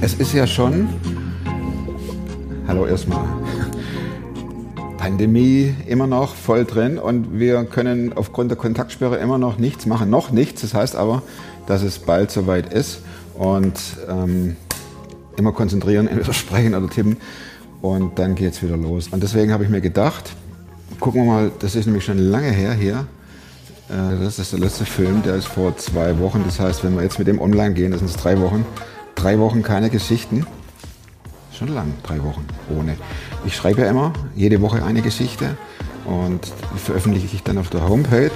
Es ist ja schon, hallo erstmal, Pandemie immer noch voll drin und wir können aufgrund der Kontaktsperre immer noch nichts machen. Noch nichts, das heißt aber, dass es bald soweit ist und ähm, immer konzentrieren, entweder sprechen oder tippen und dann geht es wieder los. Und deswegen habe ich mir gedacht, gucken wir mal, das ist nämlich schon lange her hier. Das ist der letzte Film, der ist vor zwei Wochen. Das heißt, wenn wir jetzt mit dem online gehen, das sind es drei Wochen. Drei Wochen keine Geschichten. Schon lang, drei Wochen ohne. Ich schreibe ja immer jede Woche eine Geschichte und veröffentliche ich dann auf der Homepage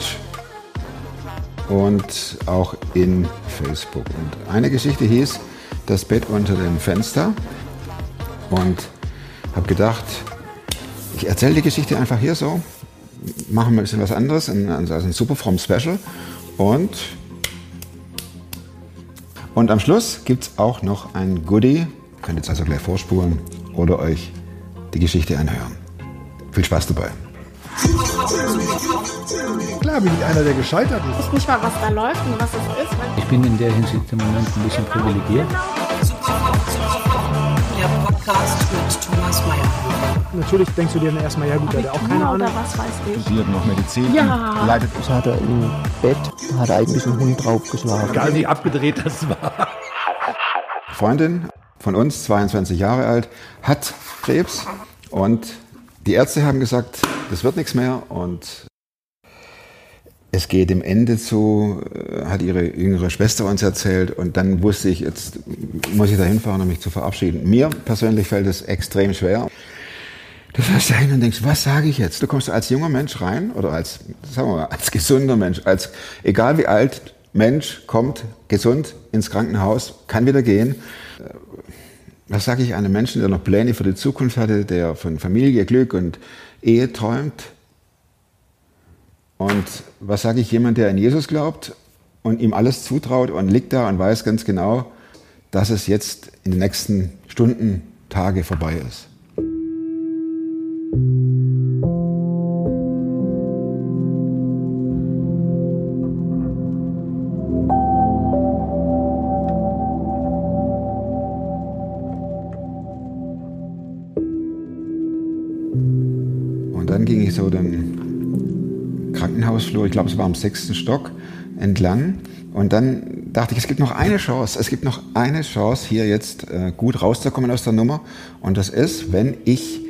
und auch in Facebook. Und eine Geschichte hieß Das Bett unter dem Fenster und habe gedacht, ich erzähle die Geschichte einfach hier so, machen wir ein bisschen was anderes, also ein Super From Special und und am Schluss gibt es auch noch ein Goodie. Könnt jetzt also gleich vorspulen oder euch die Geschichte anhören. Viel Spaß dabei. Klar bin ich einer, der gescheitert ist. Ich weiß nicht mal, was da läuft und was es ist. Ich bin in der Hinsicht im Moment ein bisschen privilegiert. Der Podcast mit Thomas Mayer. Natürlich denkst du dir dann erstmal, ja gut, der hat auch keine Ahnung. was weiß ich. studiert noch Medizin, Ja. leitet Das hat er im Bett, hat er eigentlich einen Hund draufgeschlagen. Egal wie abgedreht das war. Freundin von uns, 22 Jahre alt, hat Krebs und die Ärzte haben gesagt, das wird nichts mehr und es geht dem Ende zu, äh, hat ihre jüngere Schwester uns erzählt und dann wusste ich, jetzt muss ich da hinfahren, um mich zu verabschieden. Mir persönlich fällt es extrem schwer. Du fährst da hin und denkst, was sage ich jetzt? Du kommst als junger Mensch rein oder als, sagen wir mal, als gesunder Mensch, als egal wie alt Mensch kommt gesund ins Krankenhaus, kann wieder gehen. Äh, Was sage ich einem Menschen, der noch Pläne für die Zukunft hatte, der von Familie, Glück und Ehe träumt? Und was sage ich jemand, der an Jesus glaubt und ihm alles zutraut und liegt da und weiß ganz genau, dass es jetzt in den nächsten Stunden, Tage vorbei ist? Und dann ging ich so den Krankenhausflur, ich glaube es war am sechsten Stock, entlang. Und dann dachte ich, es gibt noch eine Chance, es gibt noch eine Chance, hier jetzt äh, gut rauszukommen aus der Nummer. Und das ist, wenn ich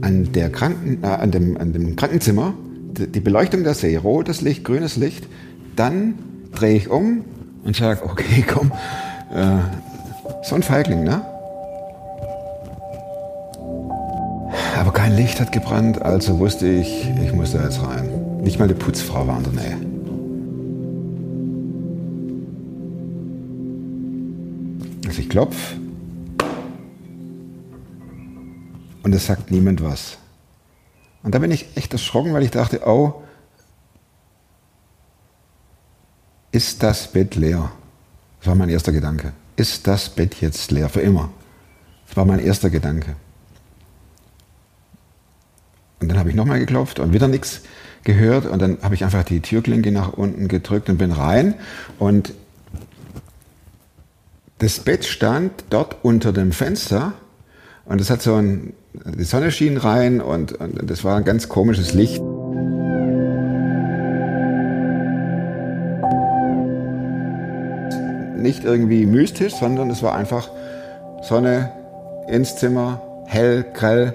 an, der Kranken, äh, an, dem, an dem Krankenzimmer die, Beleuchtung da sehe, rotes Licht, grünes Licht, dann drehe ich um und sage, okay, komm, äh, so ein Feigling, ne? Aber kein Licht hat gebrannt, also wusste ich, ich muss da jetzt rein. Nicht mal die Putzfrau war in der Nähe. Also ich klopf und es sagt niemand was. Und da bin ich echt erschrocken, weil ich dachte, oh, ist das Bett leer? Das war mein erster Gedanke. Ist das Bett jetzt leer? Für immer. Das war mein erster Gedanke. Und dann habe ich nochmal geklopft und wieder nichts gehört. Und dann habe ich einfach die Türklinke nach unten gedrückt und bin rein. Und das Bett stand dort unter dem Fenster. Und es hat so ein, die Sonne schien rein und, und das war ein ganz komisches Licht. Nicht irgendwie mystisch, sondern es war einfach Sonne ins Zimmer, hell, grell.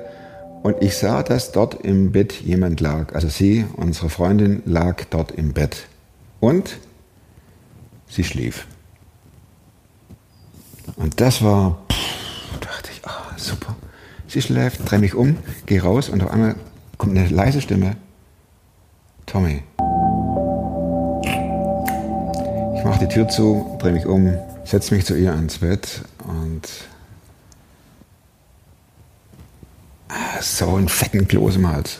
Und ich sah, dass dort im Bett jemand lag. Also sie, unsere Freundin, lag dort im Bett. Und sie schlief. Und das war, pff, dachte ich, ah, super. Sie schläft, drehe mich um, gehe raus und auf einmal kommt eine leise Stimme. Tommy. Ich mache die Tür zu, drehe mich um, setze mich zu ihr ans Bett und ah, so einen fetten Kloß im Hals.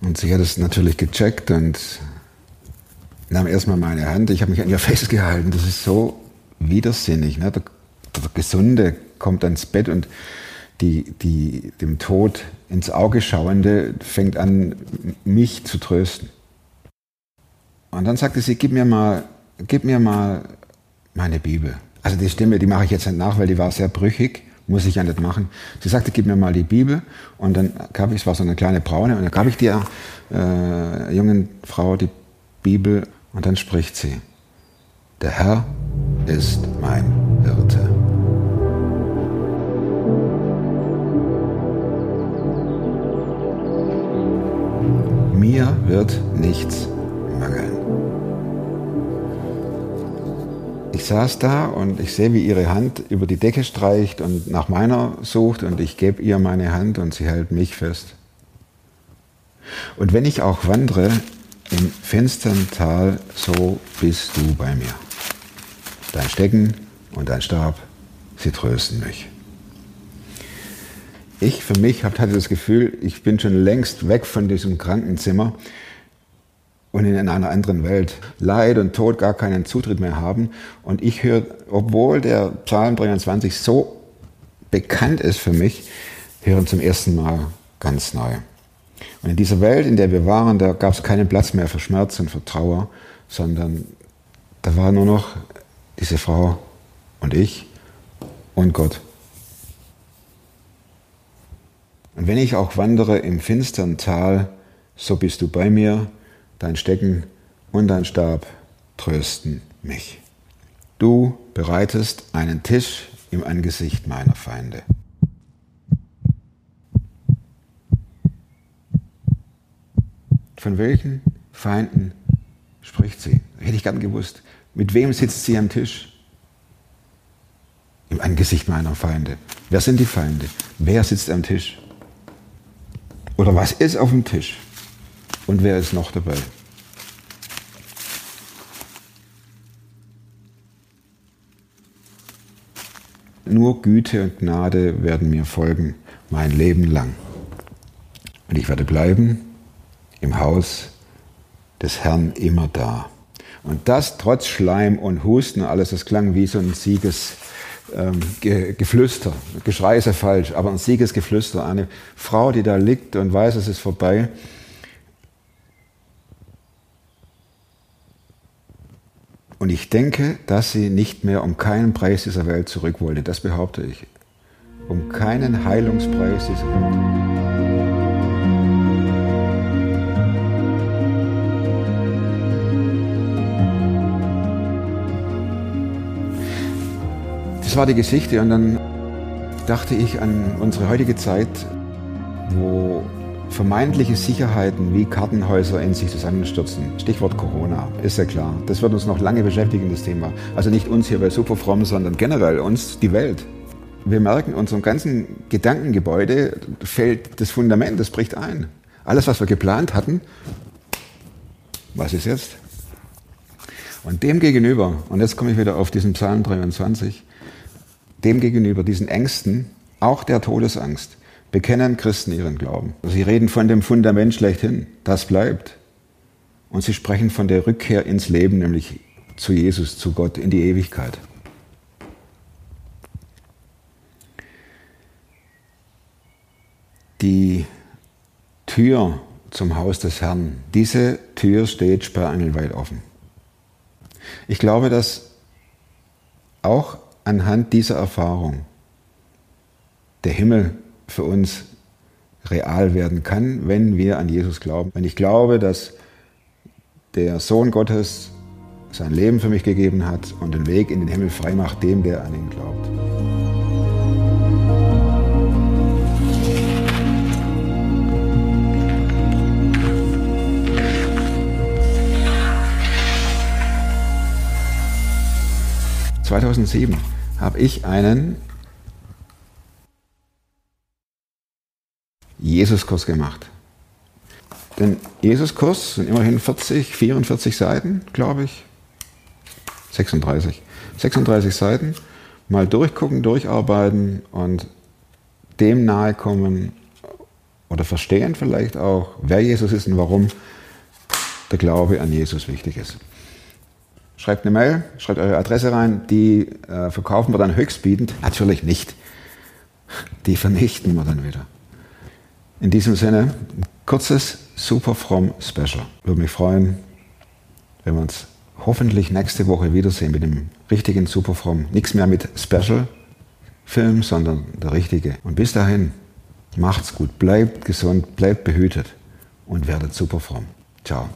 Und sie hat es natürlich gecheckt und nahm erstmal meine Hand. Ich habe mich an ihr festgehalten. Das ist so widersinnig. Ne? Der, der Gesunde kommt ans Bett und die, die dem Tod ins Auge schauende fängt an, mich zu trösten. Und dann sagte sie, gib mir mal, gib mir mal meine Bibel. Also die Stimme, die mache ich jetzt nicht nach, weil die war sehr brüchig. Muss ich ja nicht machen. Sie sagte, gib mir mal die Bibel. Und dann gab ich, es war so eine kleine braune, und dann gab ich der äh, jungen Frau die Bibel und dann spricht sie. Der Herr ist mein Hirte. Mir wird nichts mangeln. Ich saß da und ich sehe, wie ihre Hand über die Decke streicht und nach meiner sucht und ich gebe ihr meine Hand und sie hält mich fest. Und wenn ich auch wandere im finstern Tal, so bist du bei mir. Dein Stecken und dein Stab, sie trösten mich. Ich für mich hatte das Gefühl, ich bin schon längst weg von diesem Krankenzimmer und in einer anderen Welt. Leid und Tod gar keinen Zutritt mehr haben. Und ich höre, obwohl der Psalm 23 so bekannt ist für mich, hören zum ersten Mal ganz neu. Und in dieser Welt, in der wir waren, da gab es keinen Platz mehr für Schmerz und für Trauer, sondern da war nur noch diese Frau und ich und Gott. Und wenn ich auch wandere im finstern Tal, so bist du bei mir, dein Stecken und dein Stab trösten mich. Du bereitest einen Tisch im Angesicht meiner Feinde. Von welchen Feinden spricht sie? Hätte ich gern gewusst. Mit wem sitzt sie am Tisch? Im Angesicht meiner Feinde. Wer sind die Feinde? Wer sitzt am Tisch? Oder was ist auf dem Tisch? Und wer ist noch dabei? Nur Güte und Gnade werden mir folgen mein Leben lang. Und ich werde bleiben im Haus des Herrn immer da. Und das trotz Schleim und Husten, alles, das klang wie so ein Sieges, ähm, Geflüster. Geschrei ist ja falsch, aber ein Siegesgeflüster. Eine Frau, die da liegt und weiß, es ist vorbei. Und ich denke, dass sie nicht mehr um keinen Preis dieser Welt zurück wollte. Das behaupte ich. Um keinen Heilungspreis dieser Welt. Das war die Geschichte und dann dachte ich an unsere heutige Zeit, wo vermeintliche Sicherheiten wie Kartenhäuser in sich zusammenstürzen. Stichwort Corona, ist ja klar. Das wird uns noch lange beschäftigen, das Thema. Also nicht uns hier bei Superfromm, sondern generell uns, die Welt. Wir merken, unserem ganzen Gedankengebäude fällt das Fundament, das bricht ein. Alles, was wir geplant hatten, was ist jetzt? Und dem gegenüber, und jetzt komme ich wieder auf diesen Psalm 23, Demgegenüber, diesen Ängsten, auch der Todesangst, bekennen Christen ihren Glauben. Sie reden von dem Fundament schlechthin, das bleibt. Und sie sprechen von der Rückkehr ins Leben, nämlich zu Jesus, zu Gott, in die Ewigkeit. Die Tür zum Haus des Herrn, diese Tür steht sperrangelweit offen. Ich glaube, dass auch anhand dieser Erfahrung der Himmel für uns real werden kann, wenn wir an Jesus glauben. Wenn ich glaube, dass der Sohn Gottes sein Leben für mich gegeben hat und den Weg in den Himmel frei macht, dem, der an ihn glaubt. ...2007 habe ich einen Jesuskurs gemacht. Den Jesuskurs sind immerhin 40, 44 Seiten, glaube ich. 36. 36 Seiten. Mal durchgucken, durcharbeiten und dem nahe kommen oder verstehen vielleicht auch, wer Jesus ist und warum der Glaube an Jesus wichtig ist. Schreibt eine Mail, schreibt eure Adresse rein, die äh, verkaufen wir dann höchstbietend. Natürlich nicht. Die vernichten wir dann wieder. In diesem Sinne, kurzes Super From Special. Würde mich freuen, wenn wir uns hoffentlich nächste Woche wiedersehen mit dem richtigen Superfrom. Nichts mehr mit Special-Film, sondern der richtige. Und bis dahin, macht's gut, bleibt gesund, bleibt behütet und werdet superfrom. Ciao.